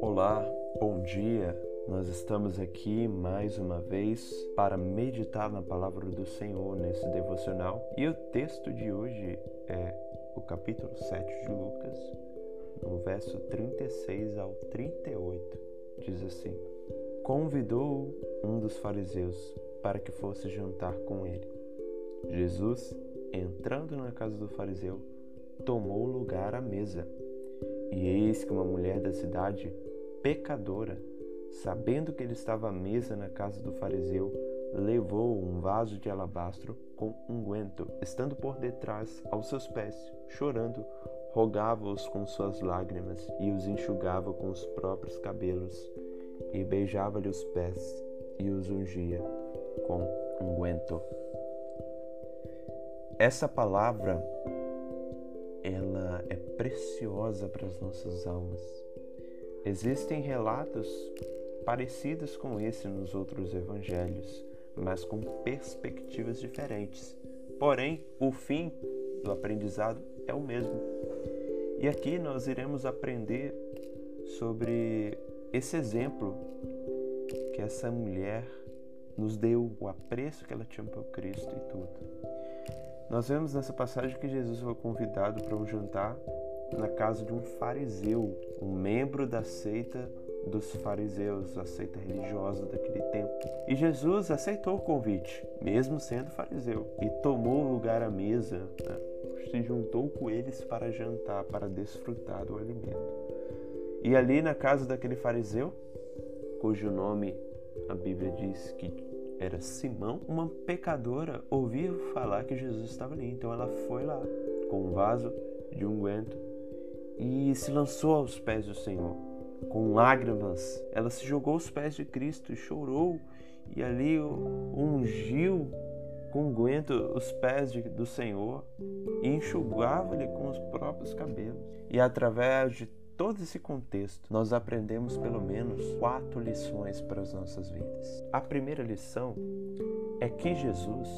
Olá, bom dia. Nós estamos aqui mais uma vez para meditar na palavra do Senhor nesse devocional. E o texto de hoje é o capítulo 7 de Lucas, no verso 36 ao 38. Diz assim: Convidou um dos fariseus para que fosse jantar com ele. Jesus, entrando na casa do fariseu, tomou lugar à mesa. E eis que uma mulher da cidade pecadora, sabendo que ele estava à mesa na casa do fariseu, levou um vaso de alabastro com unguento, estando por detrás aos seus pés, chorando, rogava-os com suas lágrimas e os enxugava com os próprios cabelos, e beijava-lhe os pés e os ungia com unguento. Essa palavra ela é preciosa para as nossas almas. Existem relatos parecidos com esse nos outros evangelhos, mas com perspectivas diferentes. Porém, o fim do aprendizado é o mesmo. E aqui nós iremos aprender sobre esse exemplo que essa mulher nos deu, o apreço que ela tinha pelo Cristo e tudo. Nós vemos nessa passagem que Jesus foi convidado para um jantar na casa de um fariseu, um membro da seita dos fariseus, a seita religiosa daquele tempo. E Jesus aceitou o convite, mesmo sendo fariseu, e tomou lugar à mesa, né? se juntou com eles para jantar, para desfrutar do alimento. E ali na casa daquele fariseu, cujo nome a Bíblia diz que era Simão, uma pecadora ouviu falar que Jesus estava ali. Então ela foi lá com um vaso de unguento e se lançou aos pés do Senhor. Com lágrimas, ela se jogou aos pés de Cristo e chorou e ali ungiu com unguento os pés de, do Senhor e enxugava-lhe com os próprios cabelos. E através de todo esse contexto, nós aprendemos pelo menos quatro lições para as nossas vidas. A primeira lição é que Jesus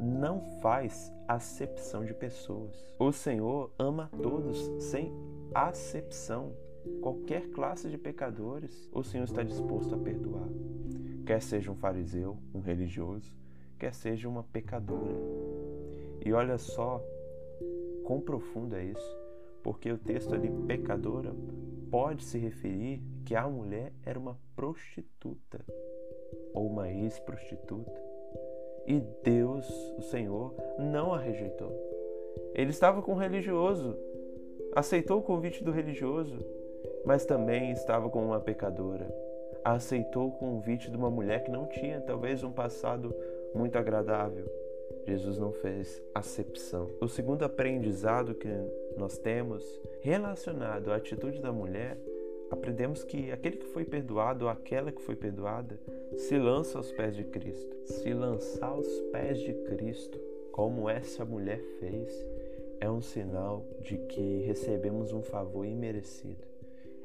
não faz acepção de pessoas. O Senhor ama todos sem acepção. Qualquer classe de pecadores, o Senhor está disposto a perdoar. Quer seja um fariseu, um religioso, quer seja uma pecadora. E olha só quão profundo é isso porque o texto ali, pecadora, pode se referir que a mulher era uma prostituta ou uma ex-prostituta. E Deus, o Senhor, não a rejeitou. Ele estava com o religioso, aceitou o convite do religioso, mas também estava com uma pecadora. Aceitou o convite de uma mulher que não tinha talvez um passado muito agradável. Jesus não fez acepção. O segundo aprendizado que nós temos relacionado à atitude da mulher, aprendemos que aquele que foi perdoado ou aquela que foi perdoada se lança aos pés de Cristo. Se lançar aos pés de Cristo, como essa mulher fez, é um sinal de que recebemos um favor imerecido.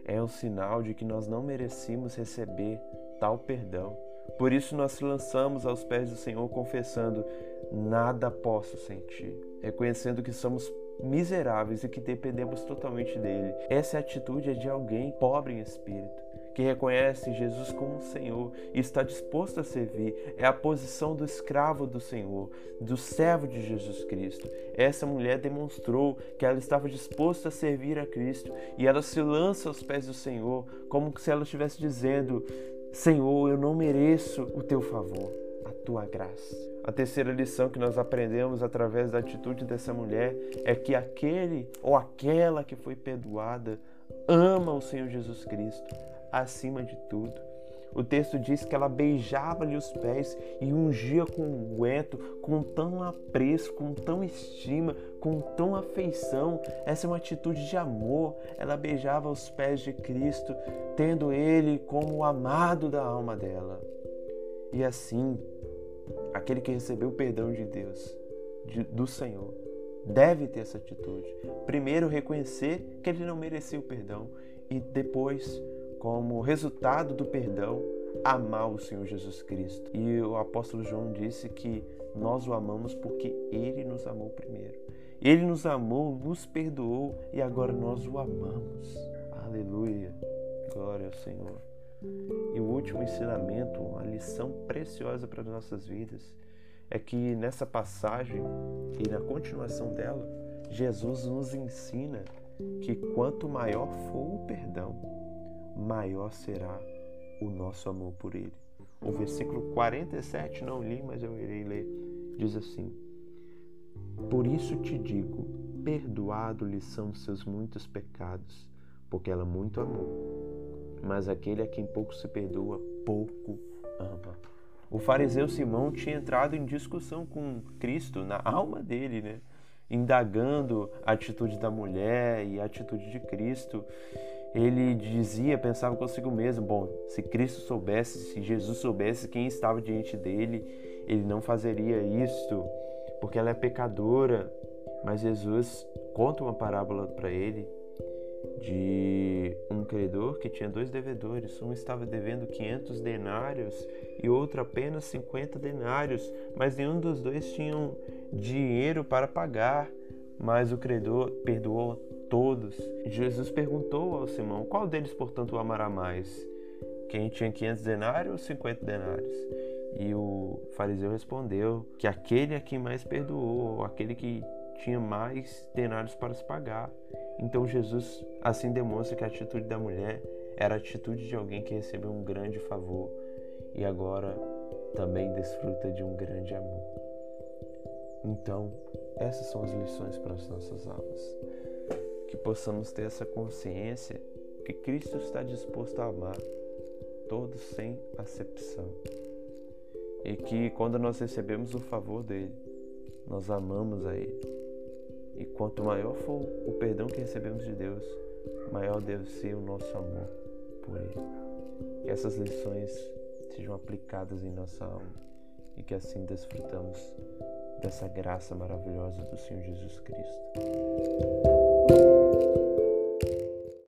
É um sinal de que nós não merecíamos receber tal perdão. Por isso nós lançamos aos pés do Senhor confessando: nada posso sentir, reconhecendo que somos miseráveis e que dependemos totalmente dele. Essa atitude é de alguém pobre em espírito, que reconhece Jesus como Senhor e está disposto a servir. É a posição do escravo do Senhor, do servo de Jesus Cristo. Essa mulher demonstrou que ela estava disposta a servir a Cristo e ela se lança aos pés do Senhor, como se ela estivesse dizendo: Senhor, eu não mereço o teu favor, a tua graça. A terceira lição que nós aprendemos através da atitude dessa mulher é que aquele ou aquela que foi perdoada ama o Senhor Jesus Cristo acima de tudo. O texto diz que ela beijava-lhe os pés e ungia com unguento, com tão apreço, com tão estima, com tão afeição. Essa é uma atitude de amor. Ela beijava os pés de Cristo, tendo ele como o amado da alma dela. E assim, aquele que recebeu o perdão de Deus, de, do Senhor, deve ter essa atitude. Primeiro, reconhecer que ele não merecia o perdão e depois, como resultado do perdão, amar o Senhor Jesus Cristo. E o apóstolo João disse que nós o amamos porque ele nos amou primeiro. Ele nos amou, nos perdoou e agora nós o amamos. Aleluia. Glória ao Senhor. E o último ensinamento, uma lição preciosa para as nossas vidas, é que nessa passagem e na continuação dela, Jesus nos ensina que quanto maior for o perdão, maior será o nosso amor por Ele. O versículo 47, não li, mas eu irei ler, diz assim: Por isso te digo, perdoado lhe são seus muitos pecados, porque ela muito amou. Mas aquele a quem pouco se perdoa, pouco ama. O fariseu Simão tinha entrado em discussão com Cristo na alma dele, né? indagando a atitude da mulher e a atitude de Cristo, ele dizia, pensava consigo mesmo: bom, se Cristo soubesse, se Jesus soubesse quem estava diante dele, ele não fazeria isto, porque ela é pecadora. Mas Jesus conta uma parábola para ele de um credor que tinha dois devedores. Um estava devendo 500 denários e outro apenas 50 denários, mas nenhum dos dois tinham dinheiro para pagar. Mas o credor perdoou todos. Jesus perguntou ao Simão: Qual deles, portanto, o amará mais? Quem tinha 500 denários ou 50 denários? E o fariseu respondeu que aquele a quem mais perdoou, aquele que tinha mais denários para se pagar. Então Jesus assim demonstra que a atitude da mulher era a atitude de alguém que recebeu um grande favor e agora também desfruta de um grande amor. Então, essas são as lições para as nossas almas. Que possamos ter essa consciência que Cristo está disposto a amar todos sem acepção. E que quando nós recebemos o favor dele, nós amamos a ele e quanto maior for o perdão que recebemos de Deus, maior deve ser o nosso amor por Ele. Que essas lições sejam aplicadas em nossa alma e que assim desfrutamos dessa graça maravilhosa do Senhor Jesus Cristo. you